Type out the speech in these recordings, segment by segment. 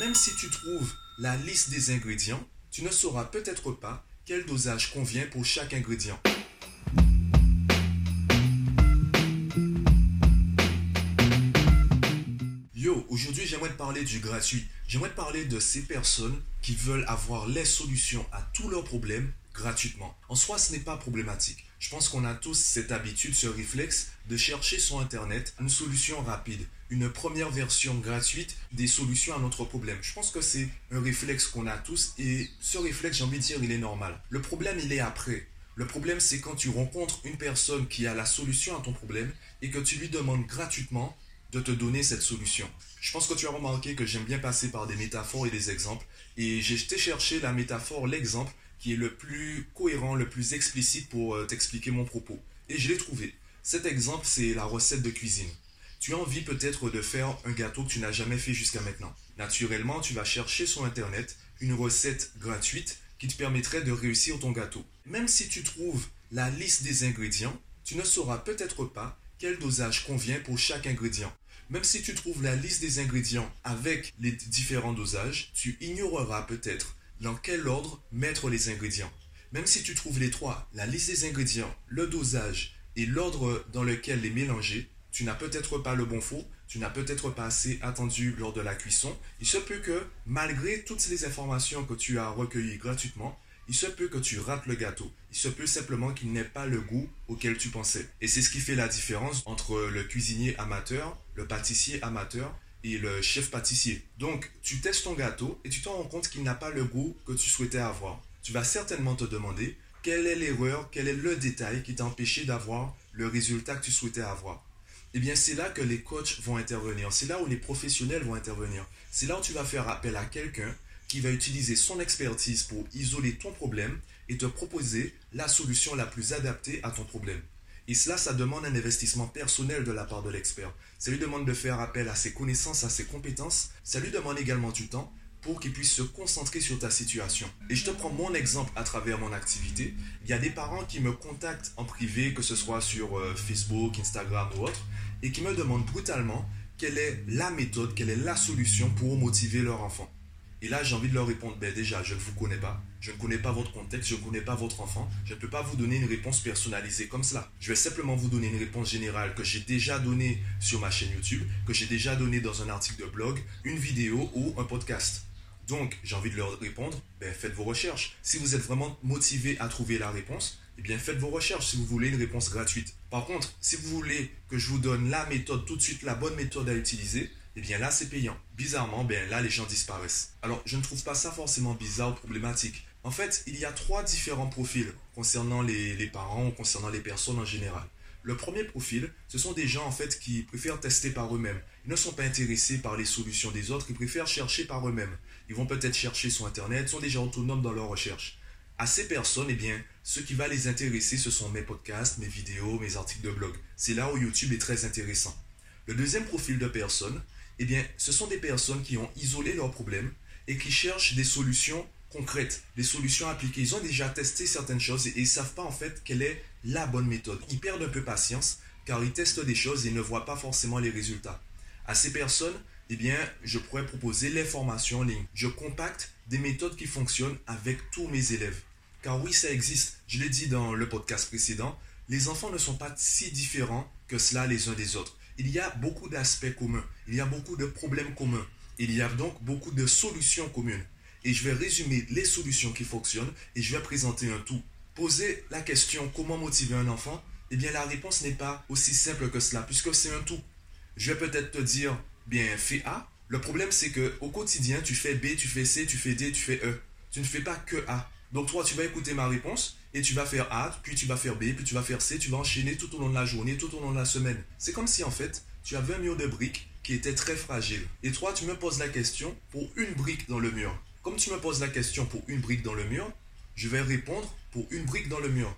Même si tu trouves la liste des ingrédients, tu ne sauras peut-être pas quel dosage convient pour chaque ingrédient. Yo, aujourd'hui j'aimerais te parler du gratuit. J'aimerais te parler de ces personnes qui veulent avoir les solutions à tous leurs problèmes gratuitement. En soi, ce n'est pas problématique. Je pense qu'on a tous cette habitude, ce réflexe de chercher sur Internet une solution rapide, une première version gratuite des solutions à notre problème. Je pense que c'est un réflexe qu'on a tous et ce réflexe, j'ai envie de dire, il est normal. Le problème, il est après. Le problème, c'est quand tu rencontres une personne qui a la solution à ton problème et que tu lui demandes gratuitement de te donner cette solution. Je pense que tu as remarqué que j'aime bien passer par des métaphores et des exemples. Et j'ai été chercher la métaphore, l'exemple qui est le plus cohérent, le plus explicite pour euh, t'expliquer mon propos. Et je l'ai trouvé. Cet exemple, c'est la recette de cuisine. Tu as envie peut-être de faire un gâteau que tu n'as jamais fait jusqu'à maintenant. Naturellement, tu vas chercher sur Internet une recette gratuite qui te permettrait de réussir ton gâteau. Même si tu trouves la liste des ingrédients, tu ne sauras peut-être pas quel dosage convient pour chaque ingrédient. Même si tu trouves la liste des ingrédients avec les différents dosages, tu ignoreras peut-être dans quel ordre mettre les ingrédients? Même si tu trouves les trois, la liste des ingrédients, le dosage et l'ordre dans lequel les mélanger, tu n'as peut-être pas le bon four, tu n'as peut-être pas assez attendu lors de la cuisson. Il se peut que, malgré toutes les informations que tu as recueillies gratuitement, il se peut que tu rates le gâteau. Il se peut simplement qu'il n'ait pas le goût auquel tu pensais. Et c'est ce qui fait la différence entre le cuisinier amateur, le pâtissier amateur et le chef pâtissier. Donc, tu testes ton gâteau et tu te rends compte qu'il n'a pas le goût que tu souhaitais avoir. Tu vas certainement te demander quelle est l'erreur, quel est le détail qui t'a empêché d'avoir le résultat que tu souhaitais avoir? Eh bien, c'est là que les coachs vont intervenir. C'est là où les professionnels vont intervenir. C'est là où tu vas faire appel à quelqu'un qui va utiliser son expertise pour isoler ton problème et te proposer la solution la plus adaptée à ton problème. Et cela, ça demande un investissement personnel de la part de l'expert. Ça lui demande de faire appel à ses connaissances, à ses compétences. Ça lui demande également du temps pour qu'il puisse se concentrer sur ta situation. Et je te prends mon exemple à travers mon activité. Il y a des parents qui me contactent en privé, que ce soit sur euh, Facebook, Instagram ou autre, et qui me demandent brutalement quelle est la méthode, quelle est la solution pour motiver leur enfant. Et là, j'ai envie de leur répondre, ben déjà, je ne vous connais pas, je ne connais pas votre contexte, je ne connais pas votre enfant, je ne peux pas vous donner une réponse personnalisée comme cela. Je vais simplement vous donner une réponse générale que j'ai déjà donnée sur ma chaîne YouTube, que j'ai déjà donnée dans un article de blog, une vidéo ou un podcast. Donc, j'ai envie de leur répondre, ben, faites vos recherches. Si vous êtes vraiment motivé à trouver la réponse, eh bien, faites vos recherches si vous voulez une réponse gratuite. Par contre, si vous voulez que je vous donne la méthode, tout de suite la bonne méthode à utiliser, eh bien là c'est payant. Bizarrement, ben là les gens disparaissent. Alors je ne trouve pas ça forcément bizarre ou problématique. En fait, il y a trois différents profils concernant les, les parents ou concernant les personnes en général. Le premier profil, ce sont des gens en fait qui préfèrent tester par eux-mêmes. Ils ne sont pas intéressés par les solutions des autres, ils préfèrent chercher par eux-mêmes. Ils vont peut-être chercher sur Internet, sont déjà autonomes dans leur recherche. À ces personnes, eh bien, ce qui va les intéresser, ce sont mes podcasts, mes vidéos, mes articles de blog. C'est là où YouTube est très intéressant. Le deuxième profil de personnes, eh bien, ce sont des personnes qui ont isolé leurs problèmes et qui cherchent des solutions concrètes, des solutions appliquées. Ils ont déjà testé certaines choses et ils ne savent pas en fait quelle est la bonne méthode. Ils perdent un peu patience car ils testent des choses et ne voient pas forcément les résultats. À ces personnes, eh bien, je pourrais proposer les formations en ligne. Je compacte des méthodes qui fonctionnent avec tous mes élèves. Car oui, ça existe. Je l'ai dit dans le podcast précédent, les enfants ne sont pas si différents que cela les uns des autres il y a beaucoup d'aspects communs, il y a beaucoup de problèmes communs, il y a donc beaucoup de solutions communes. Et je vais résumer les solutions qui fonctionnent et je vais présenter un tout. Poser la question comment motiver un enfant, eh bien la réponse n'est pas aussi simple que cela puisque c'est un tout. Je vais peut-être te dire, bien fais A. Le problème c'est que au quotidien tu fais B, tu fais C, tu fais D, tu fais E. Tu ne fais pas que A. Donc toi, tu vas écouter ma réponse et tu vas faire A, puis tu vas faire B, puis tu vas faire C, tu vas enchaîner tout au long de la journée, tout au long de la semaine. C'est comme si en fait, tu avais un mur de briques qui était très fragile. Et toi, tu me poses la question pour une brique dans le mur. Comme tu me poses la question pour une brique dans le mur, je vais répondre pour une brique dans le mur.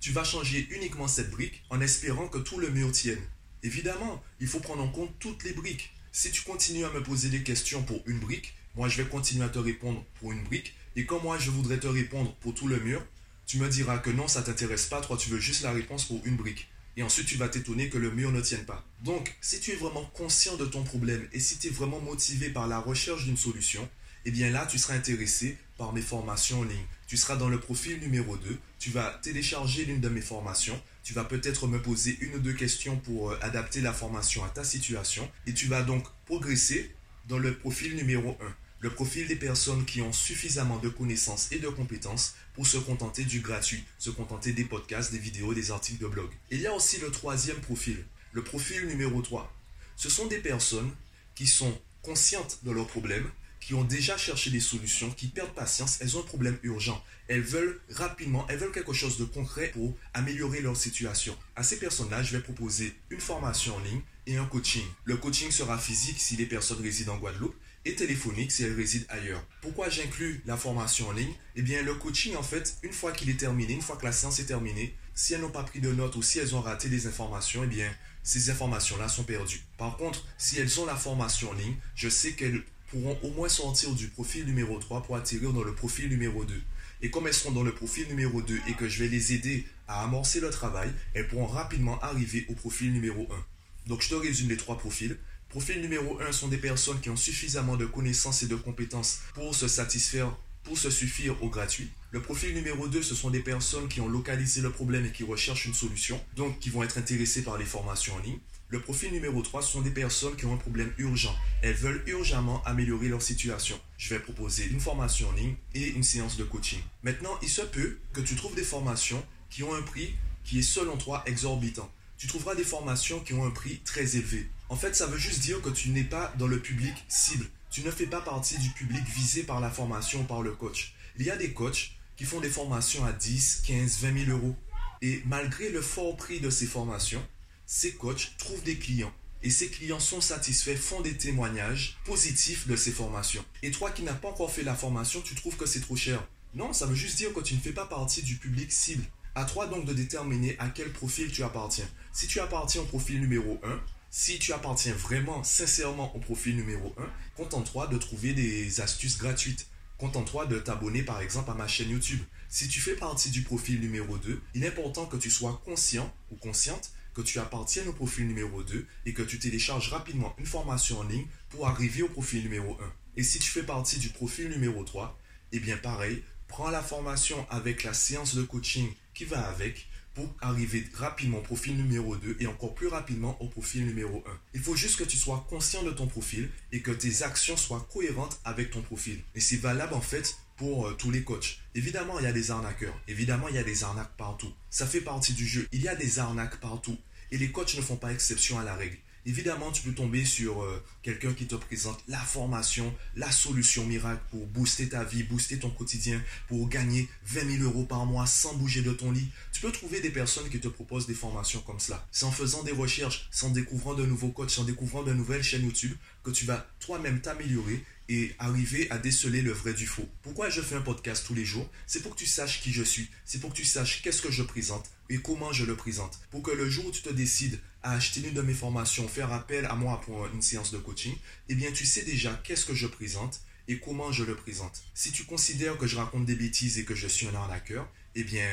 Tu vas changer uniquement cette brique en espérant que tout le mur tienne. Évidemment, il faut prendre en compte toutes les briques. Si tu continues à me poser des questions pour une brique, moi je vais continuer à te répondre pour une brique et quand moi je voudrais te répondre pour tout le mur, tu me diras que non, ça t'intéresse pas, toi tu veux juste la réponse pour une brique. Et ensuite, tu vas t'étonner que le mur ne tienne pas. Donc, si tu es vraiment conscient de ton problème et si tu es vraiment motivé par la recherche d'une solution, eh bien là, tu seras intéressé par mes formations en ligne. Tu seras dans le profil numéro 2, tu vas télécharger l'une de mes formations, tu vas peut-être me poser une ou deux questions pour euh, adapter la formation à ta situation et tu vas donc progresser dans le profil numéro 1, le profil des personnes qui ont suffisamment de connaissances et de compétences pour se contenter du gratuit, se contenter des podcasts, des vidéos, des articles de blog. Il y a aussi le troisième profil, le profil numéro 3. Ce sont des personnes qui sont conscientes de leurs problèmes, qui ont déjà cherché des solutions, qui perdent patience, elles ont un problème urgent. Elles veulent rapidement, elles veulent quelque chose de concret pour améliorer leur situation. À ces personnes-là, je vais proposer une formation en ligne et un coaching. Le coaching sera physique si les personnes résident en Guadeloupe et téléphonique si elles résident ailleurs. Pourquoi j'inclus la formation en ligne? Eh bien, le coaching, en fait, une fois qu'il est terminé, une fois que la séance est terminée, si elles n'ont pas pris de notes ou si elles ont raté des informations, eh bien, ces informations-là sont perdues. Par contre, si elles ont la formation en ligne, je sais qu'elles pourront au moins sortir du profil numéro 3 pour atterrir dans le profil numéro 2. Et comme elles seront dans le profil numéro 2 et que je vais les aider à amorcer le travail, elles pourront rapidement arriver au profil numéro 1. Donc je te résume les trois profils. Profil numéro 1 sont des personnes qui ont suffisamment de connaissances et de compétences pour se satisfaire, pour se suffire au gratuit. Le profil numéro 2, ce sont des personnes qui ont localisé le problème et qui recherchent une solution, donc qui vont être intéressées par les formations en ligne. Le profil numéro 3, ce sont des personnes qui ont un problème urgent. Elles veulent urgemment améliorer leur situation. Je vais proposer une formation en ligne et une séance de coaching. Maintenant, il se peut que tu trouves des formations qui ont un prix qui est selon toi exorbitant. Tu trouveras des formations qui ont un prix très élevé. En fait, ça veut juste dire que tu n'es pas dans le public cible. Tu ne fais pas partie du public visé par la formation par le coach. Il y a des coachs qui font des formations à 10, 15, 20 000 euros. Et malgré le fort prix de ces formations, ces coachs trouvent des clients et ces clients sont satisfaits, font des témoignages positifs de ces formations. Et toi qui n'as pas encore fait la formation, tu trouves que c'est trop cher. Non, ça veut juste dire que tu ne fais pas partie du public cible. À toi donc de déterminer à quel profil tu appartiens. Si tu appartiens au profil numéro 1, si tu appartiens vraiment, sincèrement au profil numéro 1, contente-toi de trouver des astuces gratuites. Contente-toi de t'abonner par exemple à ma chaîne YouTube. Si tu fais partie du profil numéro 2, il est important que tu sois conscient ou consciente que tu appartiennes au profil numéro 2 et que tu télécharges rapidement une formation en ligne pour arriver au profil numéro 1. Et si tu fais partie du profil numéro 3, eh bien pareil, prends la formation avec la séance de coaching qui va avec pour arriver rapidement au profil numéro 2 et encore plus rapidement au profil numéro 1. Il faut juste que tu sois conscient de ton profil et que tes actions soient cohérentes avec ton profil. Et c'est valable en fait pour euh, tous les coachs. Évidemment, il y a des arnaqueurs. Évidemment, il y a des arnaques partout. Ça fait partie du jeu. Il y a des arnaques partout. Et les coachs ne font pas exception à la règle. Évidemment, tu peux tomber sur euh, quelqu'un qui te présente la formation, la solution miracle pour booster ta vie, booster ton quotidien, pour gagner 20 000 euros par mois sans bouger de ton lit. Tu peux trouver des personnes qui te proposent des formations comme cela. C'est en faisant des recherches, c'est en découvrant de nouveaux coachs, en découvrant de nouvelles chaînes YouTube que tu vas toi-même t'améliorer et arriver à déceler le vrai du faux. Pourquoi je fais un podcast tous les jours? C'est pour que tu saches qui je suis, c'est pour que tu saches qu'est-ce que je présente et comment je le présente. Pour que le jour où tu te décides à acheter une de mes formations, faire appel à moi pour une séance de coaching, eh bien tu sais déjà qu'est-ce que je présente et comment je le présente. Si tu considères que je raconte des bêtises et que je suis un arnaqueur, eh bien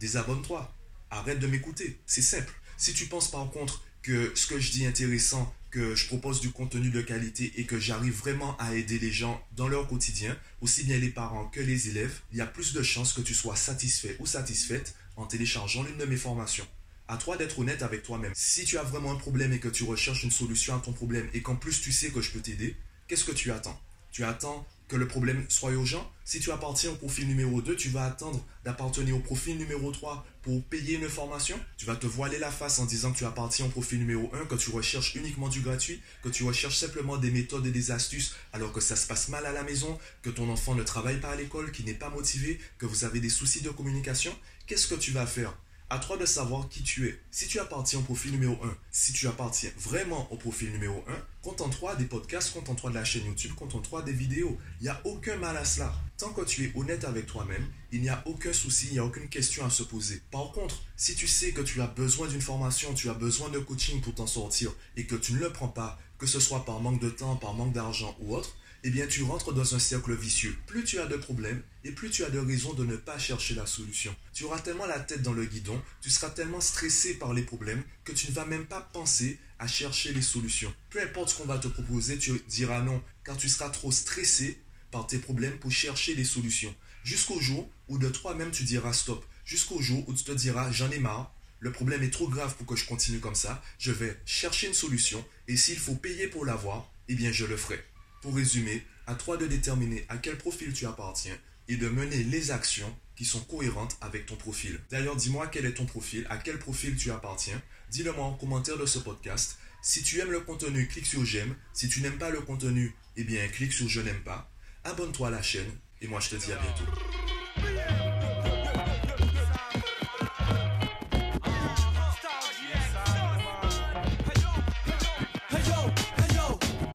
désabonne-toi. Arrête de m'écouter. C'est simple. Si tu penses par contre que ce que je dis intéressant, que je propose du contenu de qualité et que j'arrive vraiment à aider les gens dans leur quotidien, aussi bien les parents que les élèves, il y a plus de chances que tu sois satisfait ou satisfaite en téléchargeant l'une de mes formations. À toi d'être honnête avec toi-même. Si tu as vraiment un problème et que tu recherches une solution à ton problème et qu'en plus tu sais que je peux t'aider, qu'est-ce que tu attends? Tu attends que le problème soit urgent. Si tu appartiens au profil numéro 2, tu vas attendre d'appartenir au profil numéro 3 pour payer une formation. Tu vas te voiler la face en disant que tu appartiens au profil numéro 1, que tu recherches uniquement du gratuit, que tu recherches simplement des méthodes et des astuces alors que ça se passe mal à la maison, que ton enfant ne travaille pas à l'école, qu'il n'est pas motivé, que vous avez des soucis de communication. Qu'est-ce que tu vas faire? À toi de savoir qui tu es. Si tu appartiens au profil numéro 1, si tu appartiens vraiment au profil numéro 1, contente-toi des podcasts, contente-toi de la chaîne YouTube, contente-toi des vidéos. Il n'y a aucun mal à cela. Tant que tu es honnête avec toi-même, il n'y a aucun souci, il n'y a aucune question à se poser. Par contre, si tu sais que tu as besoin d'une formation, tu as besoin de coaching pour t'en sortir et que tu ne le prends pas, que ce soit par manque de temps, par manque d'argent ou autre, eh bien tu rentres dans un cercle vicieux. Plus tu as de problèmes et plus tu as de raisons de ne pas chercher la solution. Tu auras tellement la tête dans le guidon, tu seras tellement stressé par les problèmes que tu ne vas même pas penser à chercher les solutions. Peu importe ce qu'on va te proposer, tu diras non, car tu seras trop stressé par tes problèmes pour chercher les solutions. Jusqu'au jour où de toi-même tu diras stop. Jusqu'au jour où tu te diras j'en ai marre, le problème est trop grave pour que je continue comme ça, je vais chercher une solution et s'il faut payer pour l'avoir, eh bien je le ferai. Pour résumer, à toi de déterminer à quel profil tu appartiens et de mener les actions qui sont cohérentes avec ton profil. D'ailleurs, dis-moi quel est ton profil, à quel profil tu appartiens. Dis-le moi en commentaire de ce podcast. Si tu aimes le contenu, clique sur j'aime. Si tu n'aimes pas le contenu, eh bien clique sur je n'aime pas. Abonne-toi à la chaîne et moi je te dis à bientôt.